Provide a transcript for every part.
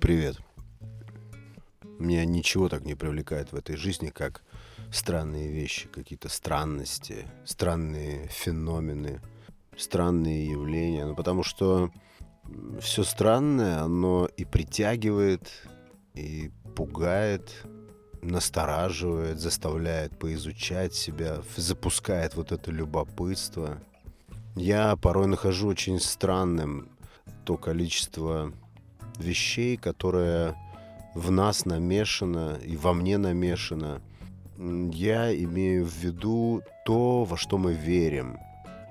Привет. Меня ничего так не привлекает в этой жизни, как странные вещи, какие-то странности, странные феномены, странные явления. Ну, потому что все странное, оно и притягивает, и пугает, настораживает, заставляет поизучать себя, запускает вот это любопытство. Я порой нахожу очень странным то количество вещей, которое в нас намешано и во мне намешано. Я имею в виду то, во что мы верим.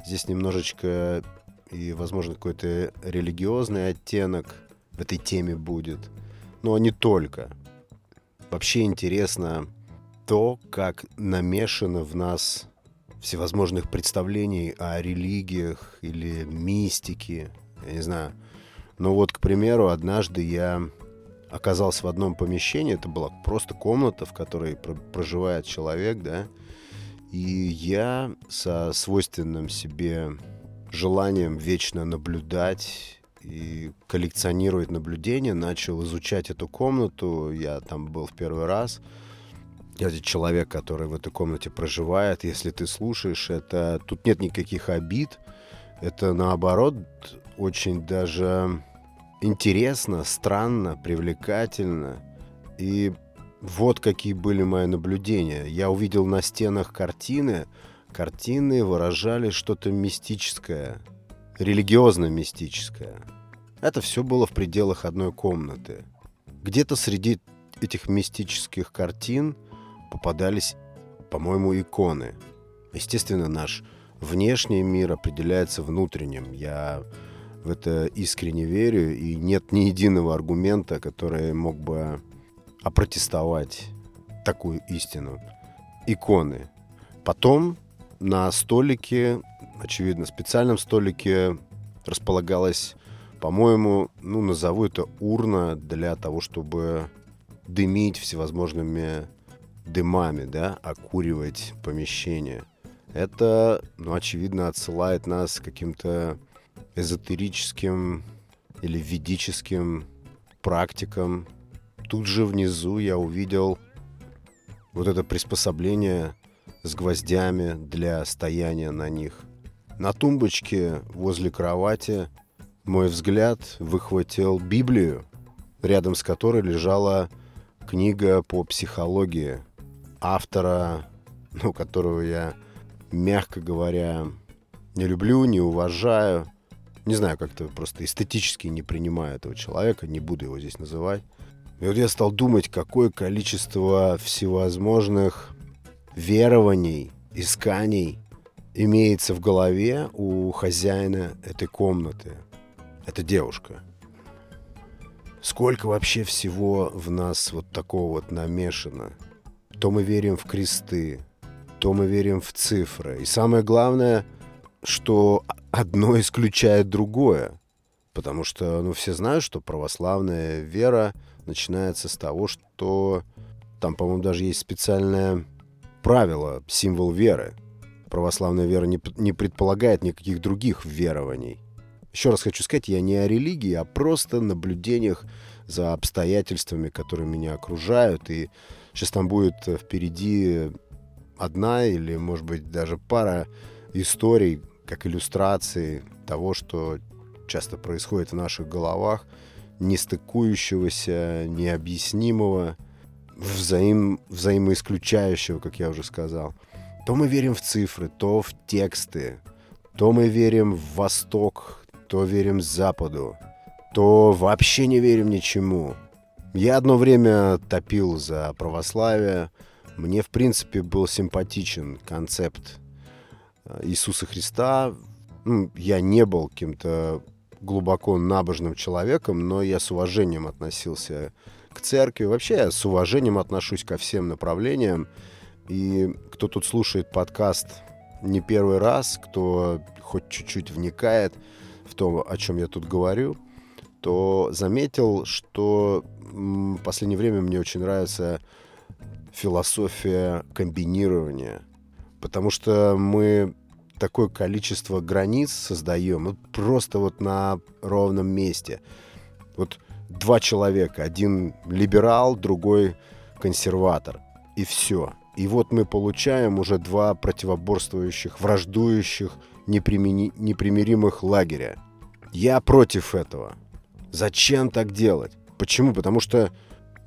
Здесь немножечко и, возможно, какой-то религиозный оттенок в этой теме будет. Но не только. Вообще интересно то, как намешано в нас всевозможных представлений о религиях или мистике. Я не знаю. Но вот, к примеру, однажды я оказался в одном помещении, это была просто комната, в которой проживает человек, да, и я со свойственным себе желанием вечно наблюдать и коллекционировать наблюдения начал изучать эту комнату. Я там был в первый раз. Я человек, который в этой комнате проживает, если ты слушаешь, это тут нет никаких обид. Это наоборот очень даже интересно, странно, привлекательно. И вот какие были мои наблюдения. Я увидел на стенах картины. Картины выражали что-то мистическое, религиозно-мистическое. Это все было в пределах одной комнаты. Где-то среди этих мистических картин попадались, по-моему, иконы. Естественно, наш внешний мир определяется внутренним. Я в это искренне верю, и нет ни единого аргумента, который мог бы опротестовать такую истину. Иконы. Потом на столике, очевидно, специальном столике располагалась, по-моему, ну, назову это урна для того, чтобы дымить всевозможными дымами, да, окуривать помещение. Это, ну, очевидно, отсылает нас к каким-то эзотерическим или ведическим практикам. Тут же внизу я увидел вот это приспособление с гвоздями для стояния на них. На тумбочке возле кровати мой взгляд выхватил Библию, рядом с которой лежала книга по психологии автора, ну, которого я, мягко говоря, не люблю, не уважаю – не знаю, как-то просто эстетически не принимаю этого человека, не буду его здесь называть. И вот я стал думать, какое количество всевозможных верований, исканий имеется в голове у хозяина этой комнаты. Это девушка. Сколько вообще всего в нас вот такого вот намешано. То мы верим в кресты, то мы верим в цифры. И самое главное, что одно исключает другое. Потому что, ну, все знают, что православная вера начинается с того, что там, по-моему, даже есть специальное правило, символ веры. Православная вера не, не предполагает никаких других верований. Еще раз хочу сказать, я не о религии, а просто наблюдениях за обстоятельствами, которые меня окружают. И сейчас там будет впереди одна или, может быть, даже пара историй, как иллюстрации того, что часто происходит в наших головах, нестыкующегося, необъяснимого, взаим, взаимоисключающего, как я уже сказал. То мы верим в цифры, то в тексты, то мы верим в Восток, то верим Западу, то вообще не верим ничему. Я одно время топил за православие. Мне, в принципе, был симпатичен концепт Иисуса Христа. Ну, я не был каким-то глубоко набожным человеком, но я с уважением относился к церкви. Вообще я с уважением отношусь ко всем направлениям. И кто тут слушает подкаст не первый раз, кто хоть чуть-чуть вникает в то, о чем я тут говорю, то заметил, что в последнее время мне очень нравится философия комбинирования. Потому что мы такое количество границ создаем, вот просто вот на ровном месте. Вот два человека. Один либерал, другой консерватор. И все. И вот мы получаем уже два противоборствующих, враждующих, непримени... непримиримых лагеря. Я против этого. Зачем так делать? Почему? Потому что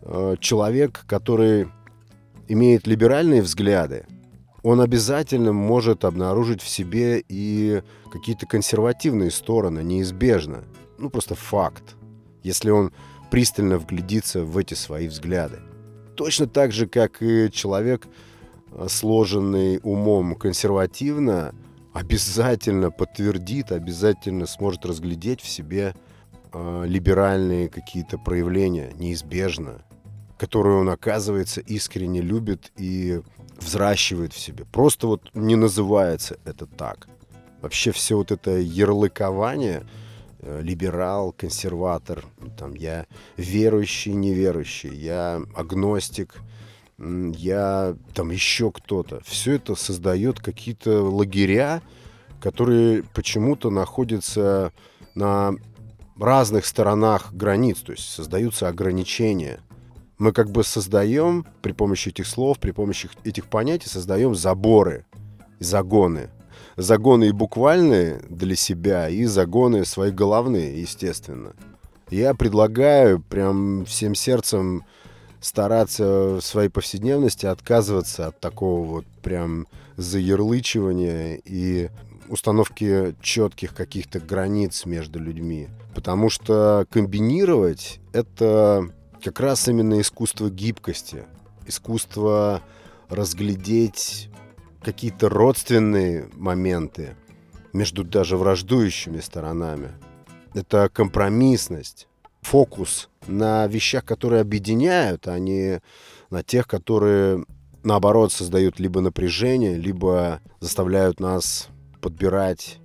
э, человек, который имеет либеральные взгляды, он обязательно может обнаружить в себе и какие-то консервативные стороны, неизбежно. Ну, просто факт, если он пристально вглядится в эти свои взгляды. Точно так же, как и человек, э, сложенный умом консервативно, обязательно подтвердит, обязательно сможет разглядеть в себе э, либеральные какие-то проявления, неизбежно, которые он, оказывается, искренне любит и взращивает в себе. Просто вот не называется это так. Вообще все вот это ярлыкование, э, либерал, консерватор, там, я верующий, неверующий, я агностик, я там еще кто-то. Все это создает какие-то лагеря, которые почему-то находятся на разных сторонах границ, то есть создаются ограничения. Мы как бы создаем при помощи этих слов, при помощи этих понятий создаем заборы, загоны. Загоны и буквальные для себя, и загоны свои головные, естественно. Я предлагаю прям всем сердцем стараться в своей повседневности отказываться от такого вот прям заярлычивания и установки четких каких-то границ между людьми. Потому что комбинировать — это как раз именно искусство гибкости, искусство разглядеть какие-то родственные моменты между даже враждующими сторонами. Это компромиссность, фокус на вещах, которые объединяют, а не на тех, которые, наоборот, создают либо напряжение, либо заставляют нас подбирать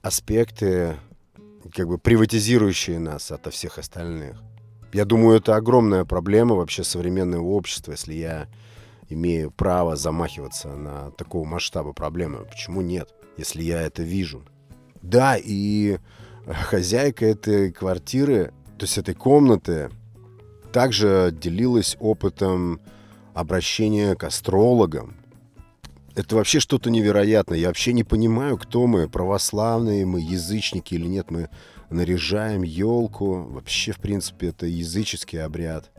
аспекты, как бы приватизирующие нас ото всех остальных. Я думаю, это огромная проблема вообще современного общества, если я имею право замахиваться на такого масштаба проблемы. Почему нет, если я это вижу? Да, и хозяйка этой квартиры то есть этой комнаты, также делилась опытом обращения к астрологам. Это вообще что-то невероятное. Я вообще не понимаю, кто мы, православные мы, язычники или нет. Мы наряжаем елку. Вообще, в принципе, это языческий обряд.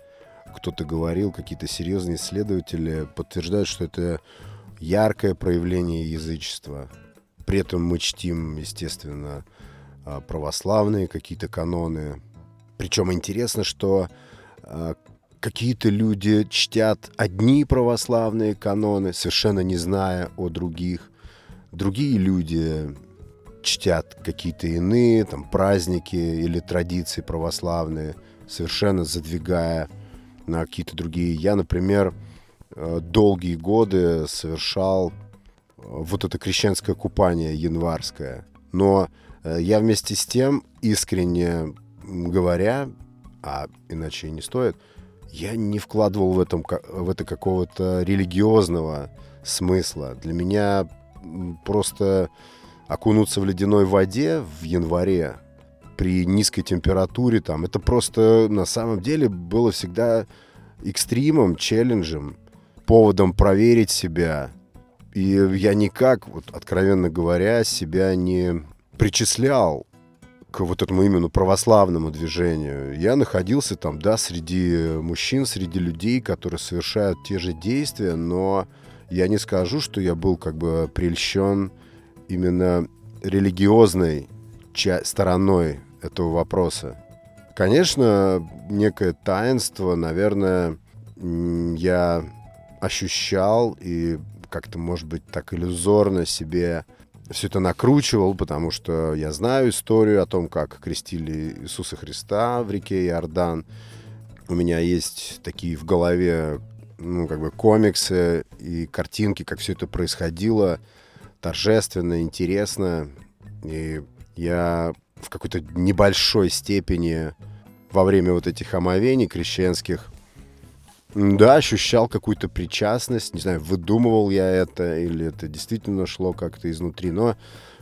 Кто-то говорил, какие-то серьезные исследователи подтверждают, что это яркое проявление язычества. При этом мы чтим, естественно, а, православные какие-то каноны, причем интересно, что э, какие-то люди чтят одни православные каноны, совершенно не зная о других. Другие люди чтят какие-то иные там праздники или традиции православные, совершенно задвигая на какие-то другие. Я, например, э, долгие годы совершал э, вот это крещенское купание январское. Но э, я вместе с тем искренне говоря, а иначе и не стоит, я не вкладывал в, этом, в это какого-то религиозного смысла. Для меня просто окунуться в ледяной воде в январе при низкой температуре, там, это просто на самом деле было всегда экстримом, челленджем, поводом проверить себя. И я никак, вот, откровенно говоря, себя не причислял к вот этому именно православному движению. Я находился там, да, среди мужчин, среди людей, которые совершают те же действия, но я не скажу, что я был как бы прельщен именно религиозной стороной этого вопроса. Конечно, некое таинство, наверное, я ощущал и как-то, может быть, так иллюзорно себе все это накручивал, потому что я знаю историю о том, как крестили Иисуса Христа в реке Иордан. У меня есть такие в голове, ну, как бы комиксы и картинки, как все это происходило. Торжественно, интересно. И я в какой-то небольшой степени во время вот этих омовений крещенских да, ощущал какую-то причастность, не знаю, выдумывал я это или это действительно шло как-то изнутри, но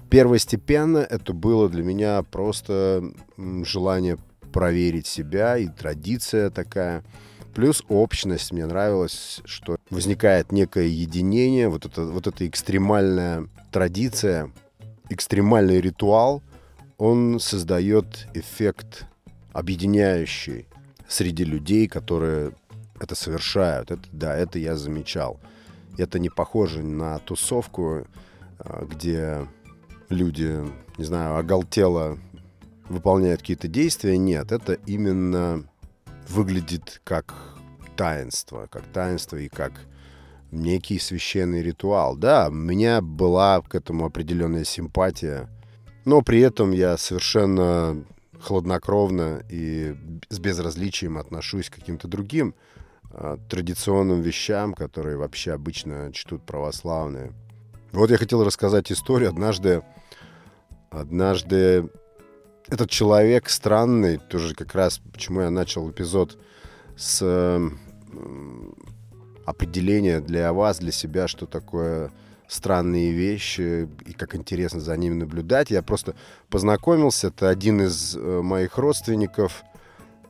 первостепенно это было для меня просто желание проверить себя, и традиция такая. Плюс общность. Мне нравилось, что возникает некое единение, вот это, вот эта экстремальная традиция, экстремальный ритуал, он создает эффект объединяющий среди людей, которые это совершают. Это, да, это я замечал. Это не похоже на тусовку, а, где люди, не знаю, оголтело выполняют какие-то действия. Нет, это именно выглядит как таинство, как таинство и как некий священный ритуал. Да, у меня была к этому определенная симпатия, но при этом я совершенно хладнокровно и с безразличием отношусь к каким-то другим э, традиционным вещам, которые вообще обычно чтут православные. Вот я хотел рассказать историю. Однажды, однажды этот человек странный, тоже как раз почему я начал эпизод с э, определения для вас, для себя, что такое странные вещи и как интересно за ними наблюдать. Я просто познакомился. Это один из э, моих родственников,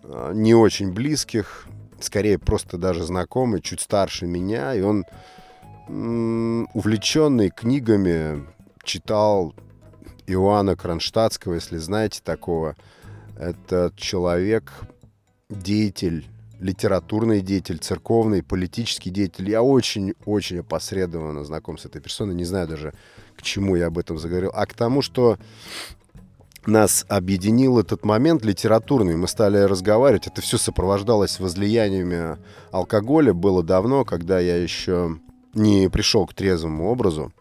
э, не очень близких, скорее просто даже знакомый, чуть старше меня. И он увлеченный книгами читал Иоанна Кронштадтского, если знаете такого. Это человек, деятель литературный деятель, церковный, политический деятель. Я очень-очень опосредованно знаком с этой персоной. Не знаю даже, к чему я об этом заговорил. А к тому, что нас объединил этот момент литературный. Мы стали разговаривать. Это все сопровождалось возлияниями алкоголя. Было давно, когда я еще не пришел к трезвому образу.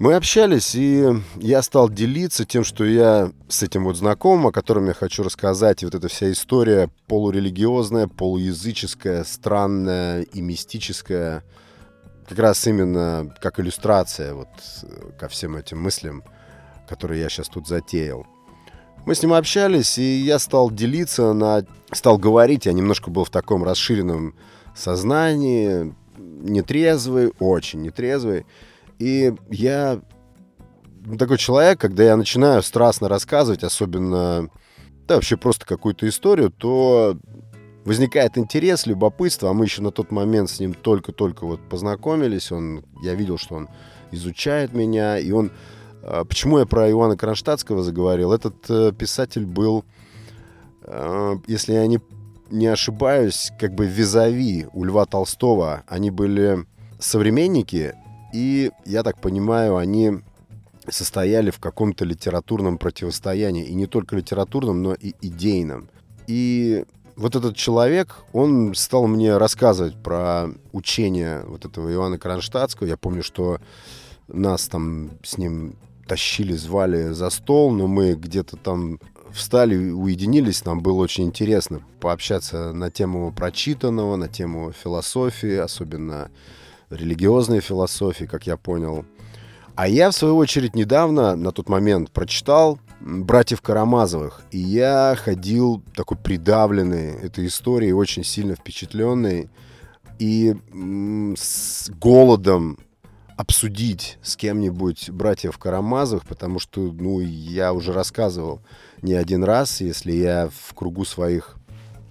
Мы общались, и я стал делиться тем, что я с этим вот знакомым, о котором я хочу рассказать. И вот эта вся история полурелигиозная, полуязыческая, странная и мистическая, как раз именно как иллюстрация вот ко всем этим мыслям, которые я сейчас тут затеял. Мы с ним общались, и я стал делиться, на... стал говорить. Я немножко был в таком расширенном сознании, нетрезвый, очень нетрезвый. И я такой человек, когда я начинаю страстно рассказывать, особенно да, вообще просто какую-то историю, то возникает интерес, любопытство, а мы еще на тот момент с ним только-только вот познакомились, он, я видел, что он изучает меня, и он... А, почему я про Ивана Кронштадтского заговорил? Этот э, писатель был, э, если я не, не ошибаюсь, как бы визави у Льва Толстого. Они были современники, и, я так понимаю, они состояли в каком-то литературном противостоянии. И не только литературном, но и идейном. И вот этот человек, он стал мне рассказывать про учение вот этого Ивана Кронштадтского. Я помню, что нас там с ним тащили, звали за стол, но мы где-то там встали, уединились, нам было очень интересно пообщаться на тему прочитанного, на тему философии, особенно религиозной философии, как я понял. А я, в свою очередь, недавно, на тот момент, прочитал «Братьев Карамазовых». И я ходил такой придавленный этой историей, очень сильно впечатленный. И с голодом обсудить с кем-нибудь братьев Карамазовых, потому что, ну, я уже рассказывал не один раз, если я в кругу своих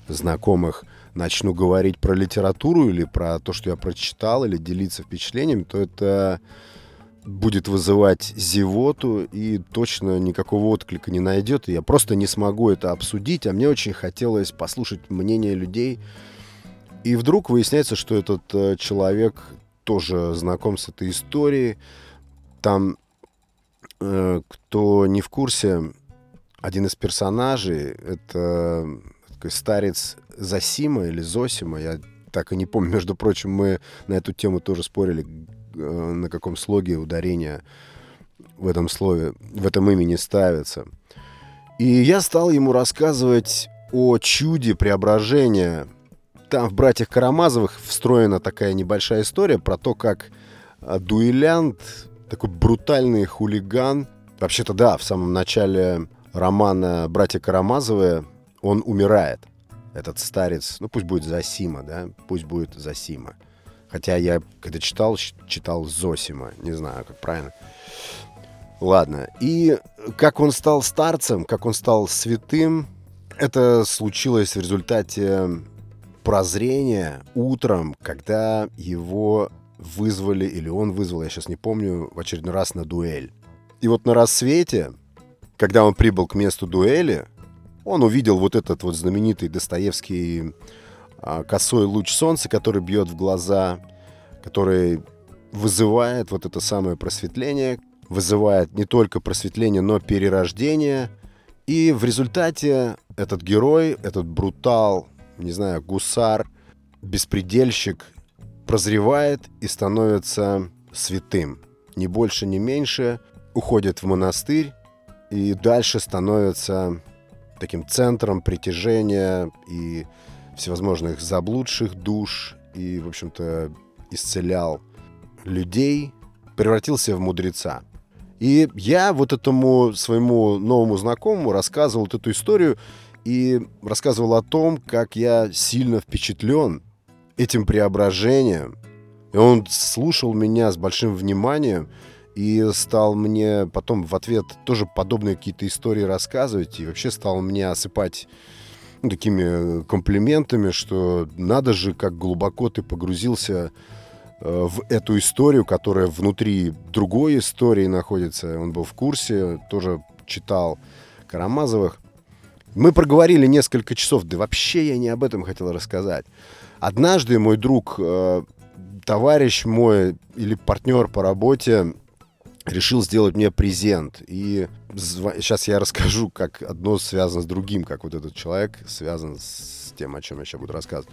знакомых начну говорить про литературу или про то, что я прочитал, или делиться впечатлениями, то это будет вызывать зевоту и точно никакого отклика не найдет. И я просто не смогу это обсудить, а мне очень хотелось послушать мнение людей. И вдруг выясняется, что этот э, человек тоже знаком с этой историей. Там, э, кто не в курсе, один из персонажей — это такой старец Засима или Зосима, я так и не помню. Между прочим, мы на эту тему тоже спорили, э, на каком слоге ударение в этом слове, в этом имени ставится. И я стал ему рассказывать о чуде преображения. Там в «Братьях Карамазовых» встроена такая небольшая история про то, как э, дуэлянт, такой брутальный хулиган, вообще-то да, в самом начале романа «Братья Карамазовы» он умирает. Этот старец, ну пусть будет Засима, да, пусть будет Засима. Хотя я, когда читал, читал Зосима, не знаю, как правильно. Ладно, и как он стал старцем, как он стал святым, Это случилось в результате прозрения утром, когда его вызвали, или он вызвал, я сейчас не помню, в очередной раз на дуэль. И вот на рассвете, когда он прибыл к месту дуэли, он увидел вот этот вот знаменитый Достоевский а, косой луч солнца, который бьет в глаза, который вызывает вот это самое просветление, вызывает не только просветление, но перерождение. И в результате этот герой, этот брутал, не знаю, гусар, беспредельщик прозревает и становится святым. Ни больше, ни меньше. Уходит в монастырь и дальше становится таким центром притяжения и всевозможных заблудших душ и, в общем-то, исцелял людей, превратился в мудреца. И я вот этому своему новому знакомому рассказывал вот эту историю и рассказывал о том, как я сильно впечатлен этим преображением. И он слушал меня с большим вниманием и стал мне потом в ответ тоже подобные какие-то истории рассказывать и вообще стал мне осыпать ну, такими комплиментами, что надо же, как глубоко ты погрузился Э, в эту историю, которая внутри другой истории находится. Он был в курсе, тоже читал Карамазовых. Мы проговорили несколько часов, да вообще я не об этом хотел рассказать. Однажды мой друг, э, товарищ мой или партнер по работе решил сделать мне презент. И сейчас я расскажу, как одно связано с другим, как вот этот человек связан с тем, о чем я сейчас буду рассказывать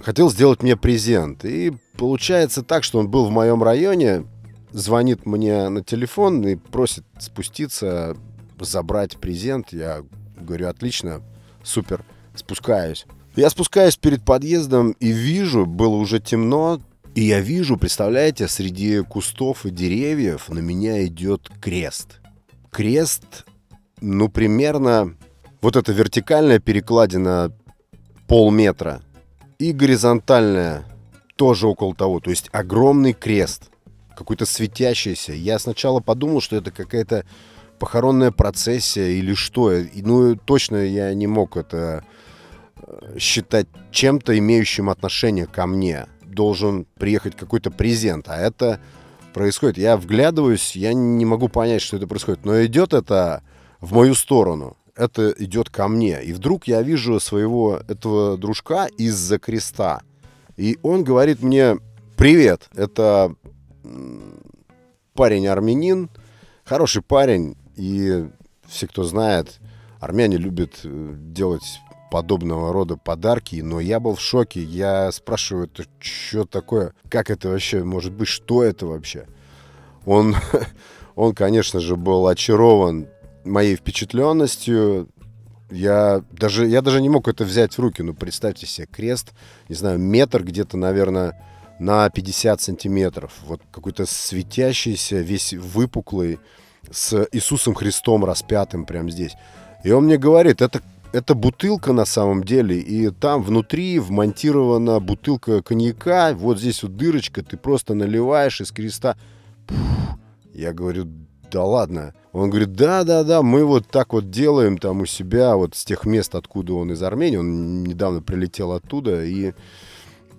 хотел сделать мне презент. И получается так, что он был в моем районе, звонит мне на телефон и просит спуститься, забрать презент. Я говорю, отлично, супер, спускаюсь. Я спускаюсь перед подъездом и вижу, было уже темно, и я вижу, представляете, среди кустов и деревьев на меня идет крест. Крест, ну, примерно, вот эта вертикальная перекладина полметра – и горизонтальная тоже около того. То есть огромный крест, какой-то светящийся. Я сначала подумал, что это какая-то похоронная процессия или что. Ну, точно я не мог это э, считать чем-то, имеющим отношение ко мне. Должен приехать какой-то презент, а это происходит. Я вглядываюсь, я не могу понять, что это происходит, но идет это в мою сторону это идет ко мне. И вдруг я вижу своего этого дружка из-за креста. И он говорит мне, привет, это парень армянин, хороший парень. И все, кто знает, армяне любят э, делать подобного рода подарки, но я был в шоке. Я спрашиваю, это что такое? Как это вообще может быть? Что это вообще? Он, он, конечно же, был очарован моей впечатленностью. Я даже, я даже не мог это взять в руки. Ну, представьте себе, крест, не знаю, метр где-то, наверное, на 50 сантиметров. Вот какой-то светящийся, весь выпуклый, с Иисусом Христом распятым прямо здесь. И он мне говорит, это, это бутылка на самом деле, и там внутри вмонтирована бутылка коньяка, вот здесь вот дырочка, ты просто наливаешь из креста. Я говорю, да ладно. Он говорит, да-да-да, мы вот так вот делаем там у себя, вот с тех мест, откуда он из Армении. Он недавно прилетел оттуда и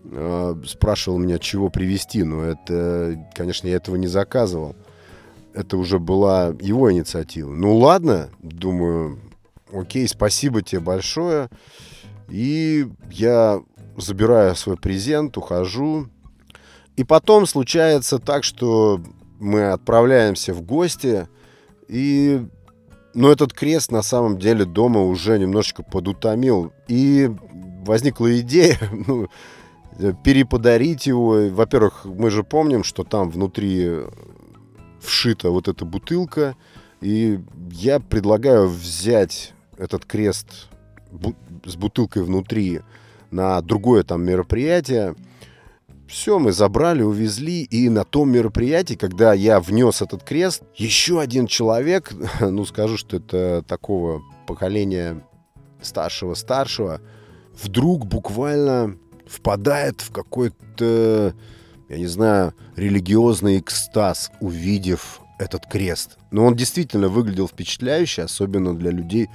э, спрашивал меня, чего привезти. Но это, конечно, я этого не заказывал. Это уже была его инициатива. Ну ладно, думаю, окей, спасибо тебе большое. И я забираю свой презент, ухожу. И потом случается так, что мы отправляемся в гости, и но этот крест на самом деле дома уже немножечко подутомил. И возникла идея ну, переподарить его. Во-первых, мы же помним, что там внутри вшита вот эта бутылка. И я предлагаю взять этот крест с бутылкой внутри на другое там мероприятие. Все, мы забрали, увезли, и на том мероприятии, когда я внес этот крест, еще один человек, ну скажу, что это такого поколения старшего-старшего, вдруг буквально впадает в какой-то, я не знаю, религиозный экстаз, увидев этот крест. Но он действительно выглядел впечатляюще, особенно для людей,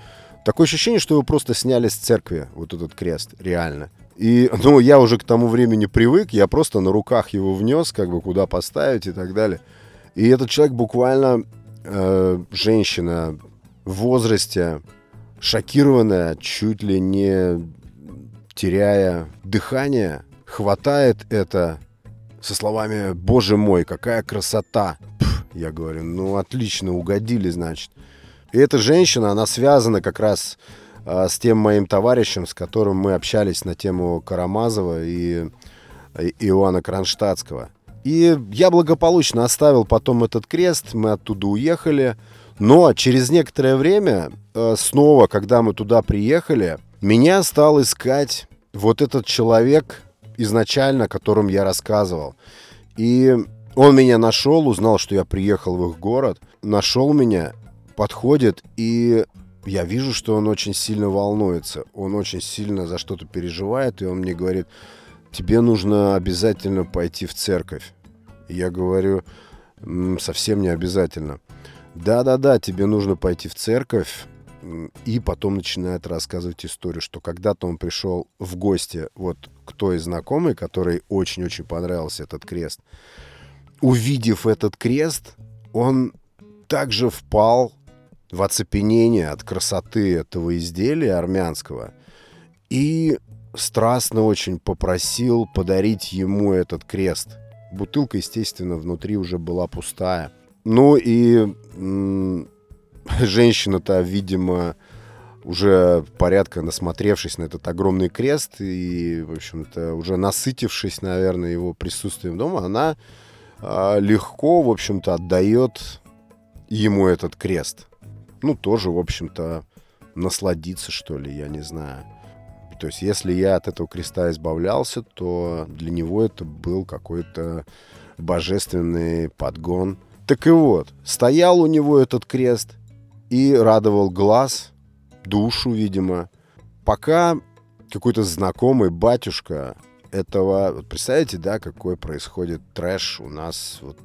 Такое ощущение, что его просто сняли с церкви, вот этот крест, реально. И, ну, я уже к тому времени привык, я просто на руках его внес, как бы куда поставить и так далее. И этот человек буквально, э, женщина в возрасте, шокированная, чуть ли не теряя дыхание, хватает это со словами «Боже мой, какая красота!» Пф, Я говорю, ну отлично, угодили, значит. И эта женщина, она связана как раз э, с тем моим товарищем, с которым мы общались на тему Карамазова и, и Иоанна Кронштадтского. И я благополучно оставил потом этот крест, мы оттуда уехали. Но через некоторое время, э, снова, когда мы туда приехали, меня стал искать вот этот человек изначально, о котором я рассказывал. И он меня нашел, узнал, что я приехал в их город, нашел меня подходит, и я вижу, что он очень сильно волнуется. Он очень сильно за что-то переживает, и он мне говорит, тебе нужно обязательно пойти в церковь. Я говорю, совсем не обязательно. Да-да-да, тебе нужно пойти в церковь. И потом начинает рассказывать историю, что когда-то он пришел в гости вот к той знакомой, которой очень-очень понравился этот крест. Увидев этот крест, он также впал в оцепенение от красоты этого изделия армянского и страстно очень попросил подарить ему этот крест. Бутылка, естественно, внутри уже была пустая. Ну и женщина-то, видимо, уже порядка насмотревшись на этот огромный крест и, в общем-то, уже насытившись, наверное, его присутствием дома, она э, легко, в общем-то, отдает ему этот крест ну, тоже, в общем-то, насладиться, что ли, я не знаю. То есть, если я от этого креста избавлялся, то для него это был какой-то божественный подгон. Так и вот, стоял у него этот крест и радовал глаз, душу, видимо, пока какой-то знакомый батюшка этого... Вот представляете, да, какой происходит трэш у нас вот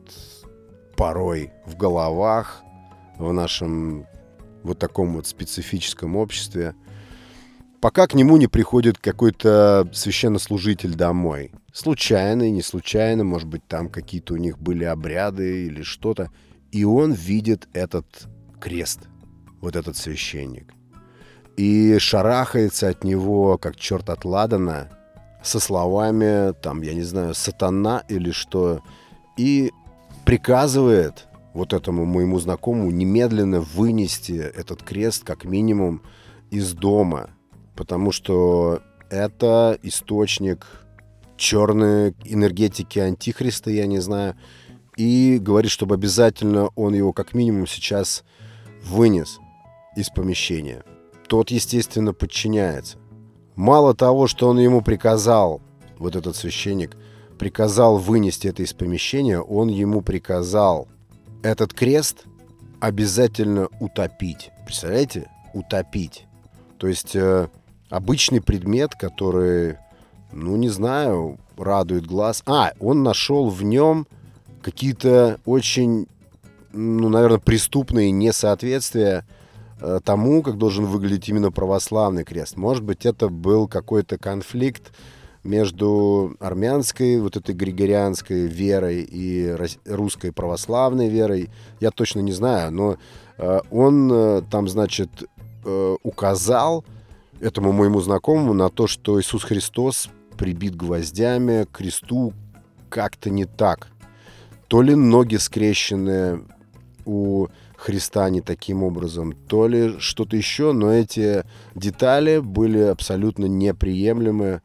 порой в головах, в нашем вот таком вот специфическом обществе, пока к нему не приходит какой-то священнослужитель домой. Случайно, не случайно, может быть, там какие-то у них были обряды или что-то. И он видит этот крест, вот этот священник. И шарахается от него, как черт от Ладана, со словами, там, я не знаю, сатана или что, и приказывает вот этому моему знакомому немедленно вынести этот крест как минимум из дома, потому что это источник черной энергетики антихриста, я не знаю, и говорит, чтобы обязательно он его как минимум сейчас вынес из помещения. Тот, естественно, подчиняется. Мало того, что он ему приказал, вот этот священник, приказал вынести это из помещения, он ему приказал этот крест обязательно утопить. Представляете? Утопить. То есть э, обычный предмет, который, ну не знаю, радует глаз. А, он нашел в нем какие-то очень, ну, наверное, преступные несоответствия э, тому, как должен выглядеть именно православный крест. Может быть, это был какой-то конфликт между армянской, вот этой григорианской верой и русской православной верой. Я точно не знаю, но э, он э, там, значит, э, указал этому моему знакомому на то, что Иисус Христос прибит гвоздями к кресту как-то не так. То ли ноги скрещены у Христа не таким образом, то ли что-то еще, но эти детали были абсолютно неприемлемы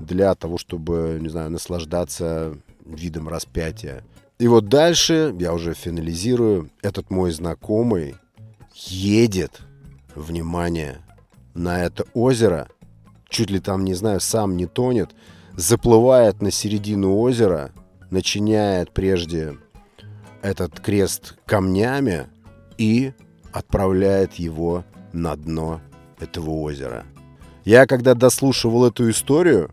для того, чтобы, не знаю, наслаждаться видом распятия. И вот дальше, я уже финализирую, этот мой знакомый едет, внимание, на это озеро, чуть ли там, не знаю, сам не тонет, заплывает на середину озера, начиняет прежде этот крест камнями и отправляет его на дно этого озера. Я, когда дослушивал эту историю,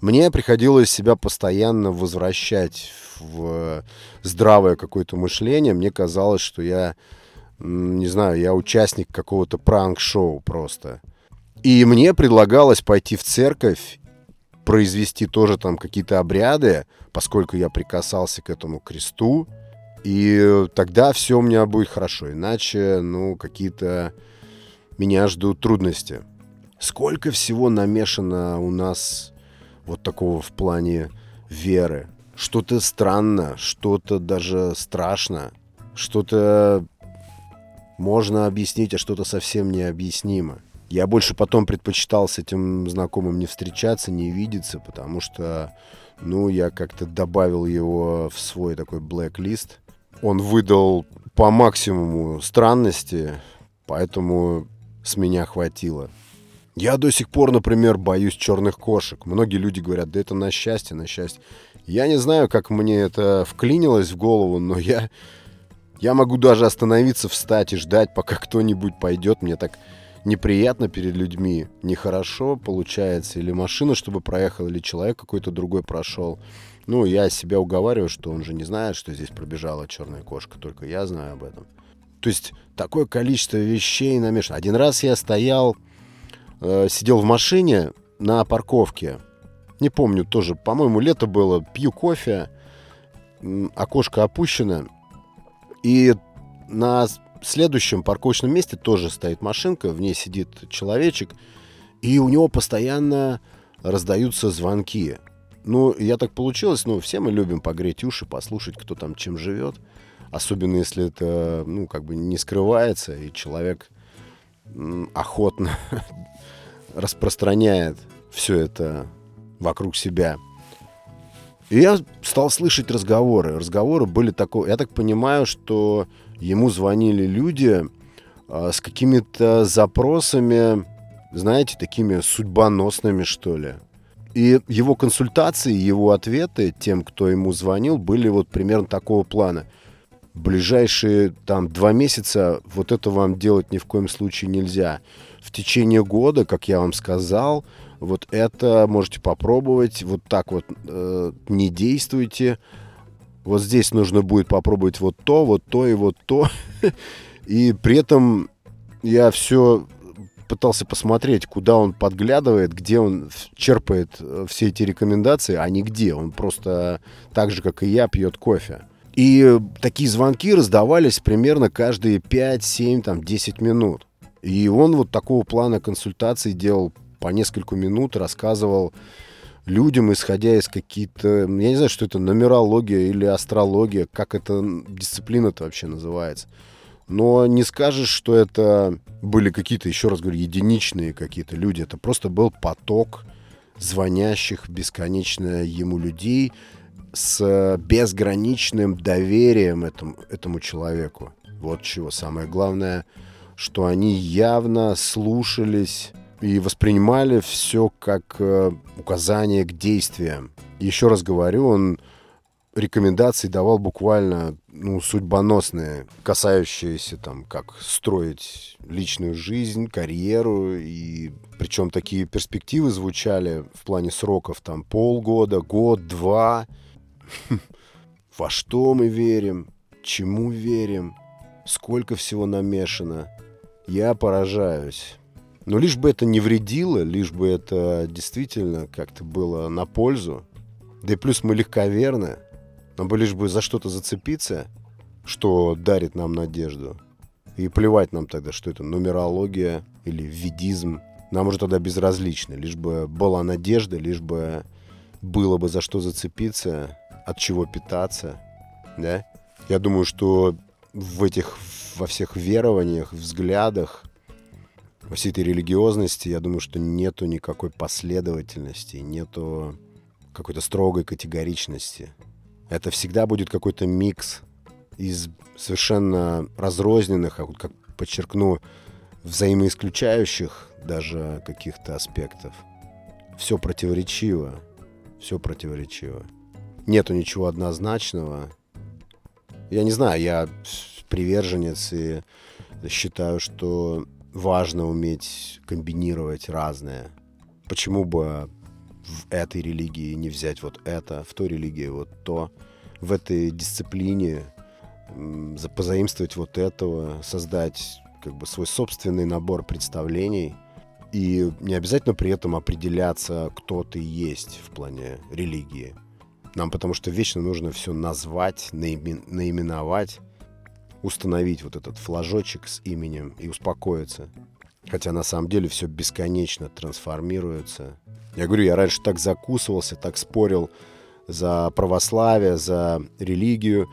мне приходилось себя постоянно возвращать в здравое какое-то мышление. Мне казалось, что я не знаю, я участник какого-то пранк-шоу просто. И мне предлагалось пойти в церковь, произвести тоже там какие-то обряды, поскольку я прикасался к этому кресту, и тогда все у меня будет хорошо. Иначе, ну, какие-то меня ждут трудности. Сколько всего намешано у нас вот такого в плане веры. Что-то странно, что-то даже страшно, что-то можно объяснить, а что-то совсем необъяснимо. Я больше потом предпочитал с этим знакомым не встречаться, не видеться, потому что, ну, я как-то добавил его в свой такой блэк-лист. Он выдал по максимуму странности, поэтому с меня хватило. Я до сих пор, например, боюсь черных кошек. Многие люди говорят, да это на счастье, на счастье. Я не знаю, как мне это вклинилось в голову, но я, я могу даже остановиться, встать и ждать, пока кто-нибудь пойдет. Мне так неприятно перед людьми, нехорошо получается. Или машина, чтобы проехал, или человек какой-то другой прошел. Ну, я себя уговариваю, что он же не знает, что здесь пробежала черная кошка, только я знаю об этом. То есть такое количество вещей намешано. Один раз я стоял э, сидел в машине на парковке. Не помню, тоже, по-моему, лето было. Пью кофе, окошко опущено. И на следующем парковочном месте тоже стоит машинка, в ней сидит человечек, и у него постоянно раздаются звонки. Ну, я так получилось, ну, все мы любим погреть уши, послушать, кто там чем живет. Особенно если это, ну, как бы не скрывается, и человек охотно распространяет все это вокруг себя. И я стал слышать разговоры. Разговоры были такого... Я так понимаю, что ему звонили люди э, с какими-то запросами, знаете, такими судьбоносными, что ли. И его консультации, его ответы тем, кто ему звонил, были вот примерно такого плана. Ближайшие там два месяца вот это вам делать ни в коем случае нельзя в течение года, как я вам сказал, вот это можете попробовать, вот так вот э, не действуйте. Вот здесь нужно будет попробовать вот то, вот то и вот то. И при этом я все пытался посмотреть, куда он подглядывает, где он черпает э, все эти рекомендации, а не где. Он просто так же, как и я, пьет кофе. И такие звонки раздавались примерно каждые 5, 7, там, 10 минут. И он вот такого плана консультаций делал по несколько минут, рассказывал людям, исходя из какие-то... Я не знаю, что это, нумерология или астрология, как эта дисциплина-то вообще называется. Но не скажешь, что это были какие-то, еще раз говорю, единичные какие-то люди. Это просто был поток звонящих бесконечно ему людей с безграничным доверием этому, этому человеку. Вот чего самое главное – что они явно слушались и воспринимали все как э, указание к действиям. Еще раз говорю, он рекомендации давал буквально ну, судьбоносные, касающиеся там, как строить личную жизнь, карьеру. И причем такие перспективы звучали в плане сроков там полгода, год, два. Во что мы верим, чему верим, сколько всего намешано – я поражаюсь. Но лишь бы это не вредило, лишь бы это действительно как-то было на пользу. Да и плюс мы легковерны. Нам бы лишь бы за что-то зацепиться, что дарит нам надежду. И плевать нам тогда, что это нумерология или ведизм. Нам уже тогда безразлично. Лишь бы была надежда, лишь бы было бы за что зацепиться, от чего питаться. Да? Я думаю, что в этих во всех верованиях, взглядах, во всей этой религиозности, я думаю, что нету никакой последовательности, нету какой-то строгой категоричности. Это всегда будет какой-то микс из совершенно разрозненных, а вот как подчеркну, взаимоисключающих даже каких-то аспектов. Все противоречиво, все противоречиво. Нету ничего однозначного. Я не знаю, я приверженец и считаю, что важно уметь комбинировать разное. Почему бы в этой религии не взять вот это, в той религии вот то, в этой дисциплине позаимствовать вот этого, создать как бы свой собственный набор представлений и не обязательно при этом определяться, кто ты есть в плане религии. Нам потому что вечно нужно все назвать, наименовать, установить вот этот флажочек с именем и успокоиться. Хотя на самом деле все бесконечно трансформируется. Я говорю, я раньше так закусывался, так спорил за православие, за религию.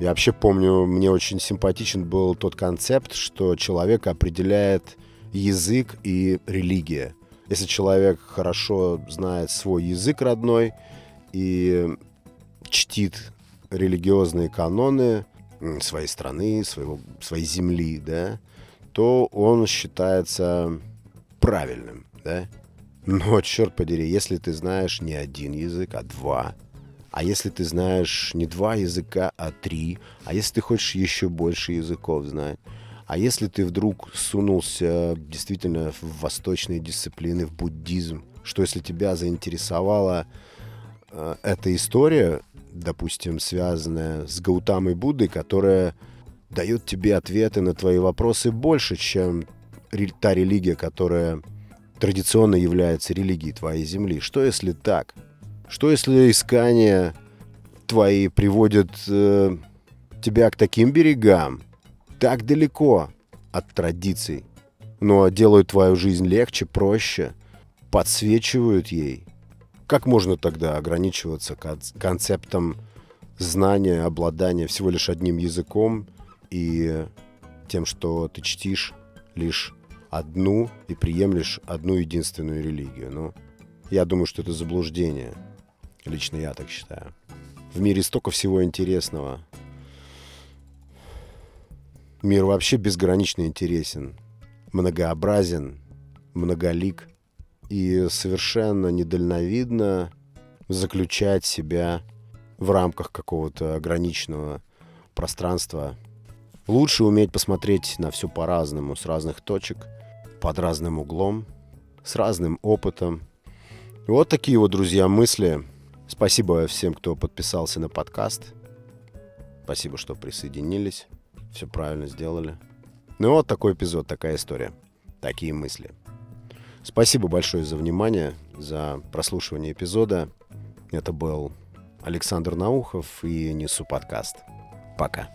Я вообще помню, мне очень симпатичен был тот концепт, что человек определяет язык и религия. Если человек хорошо знает свой язык родной и чтит религиозные каноны своей страны, своего, своей земли, да, то он считается правильным, да. Но, черт подери, если ты знаешь не один язык, а два, а если ты знаешь не два языка, а три, а если ты хочешь еще больше языков знать, а если ты вдруг сунулся действительно в восточные дисциплины, в буддизм, что если тебя заинтересовала эта история, допустим, связанная с Гаутамой Буддой, которая дает тебе ответы на твои вопросы больше, чем та религия, которая традиционно является религией твоей земли. Что если так? Что если искания твои приводят э, тебя к таким берегам, так далеко от традиций, но делают твою жизнь легче, проще, подсвечивают ей. Как можно тогда ограничиваться концептом знания, обладания всего лишь одним языком и тем, что ты чтишь лишь одну и приемлешь одну единственную религию? Ну, я думаю, что это заблуждение. Лично я так считаю. В мире столько всего интересного, Мир вообще безгранично интересен, многообразен, многолик и совершенно недальновидно заключать себя в рамках какого-то ограниченного пространства. Лучше уметь посмотреть на все по-разному, с разных точек, под разным углом, с разным опытом. Вот такие вот, друзья, мысли. Спасибо всем, кто подписался на подкаст. Спасибо, что присоединились все правильно сделали. Ну вот такой эпизод, такая история, такие мысли. Спасибо большое за внимание, за прослушивание эпизода. Это был Александр Наухов и Несу подкаст. Пока.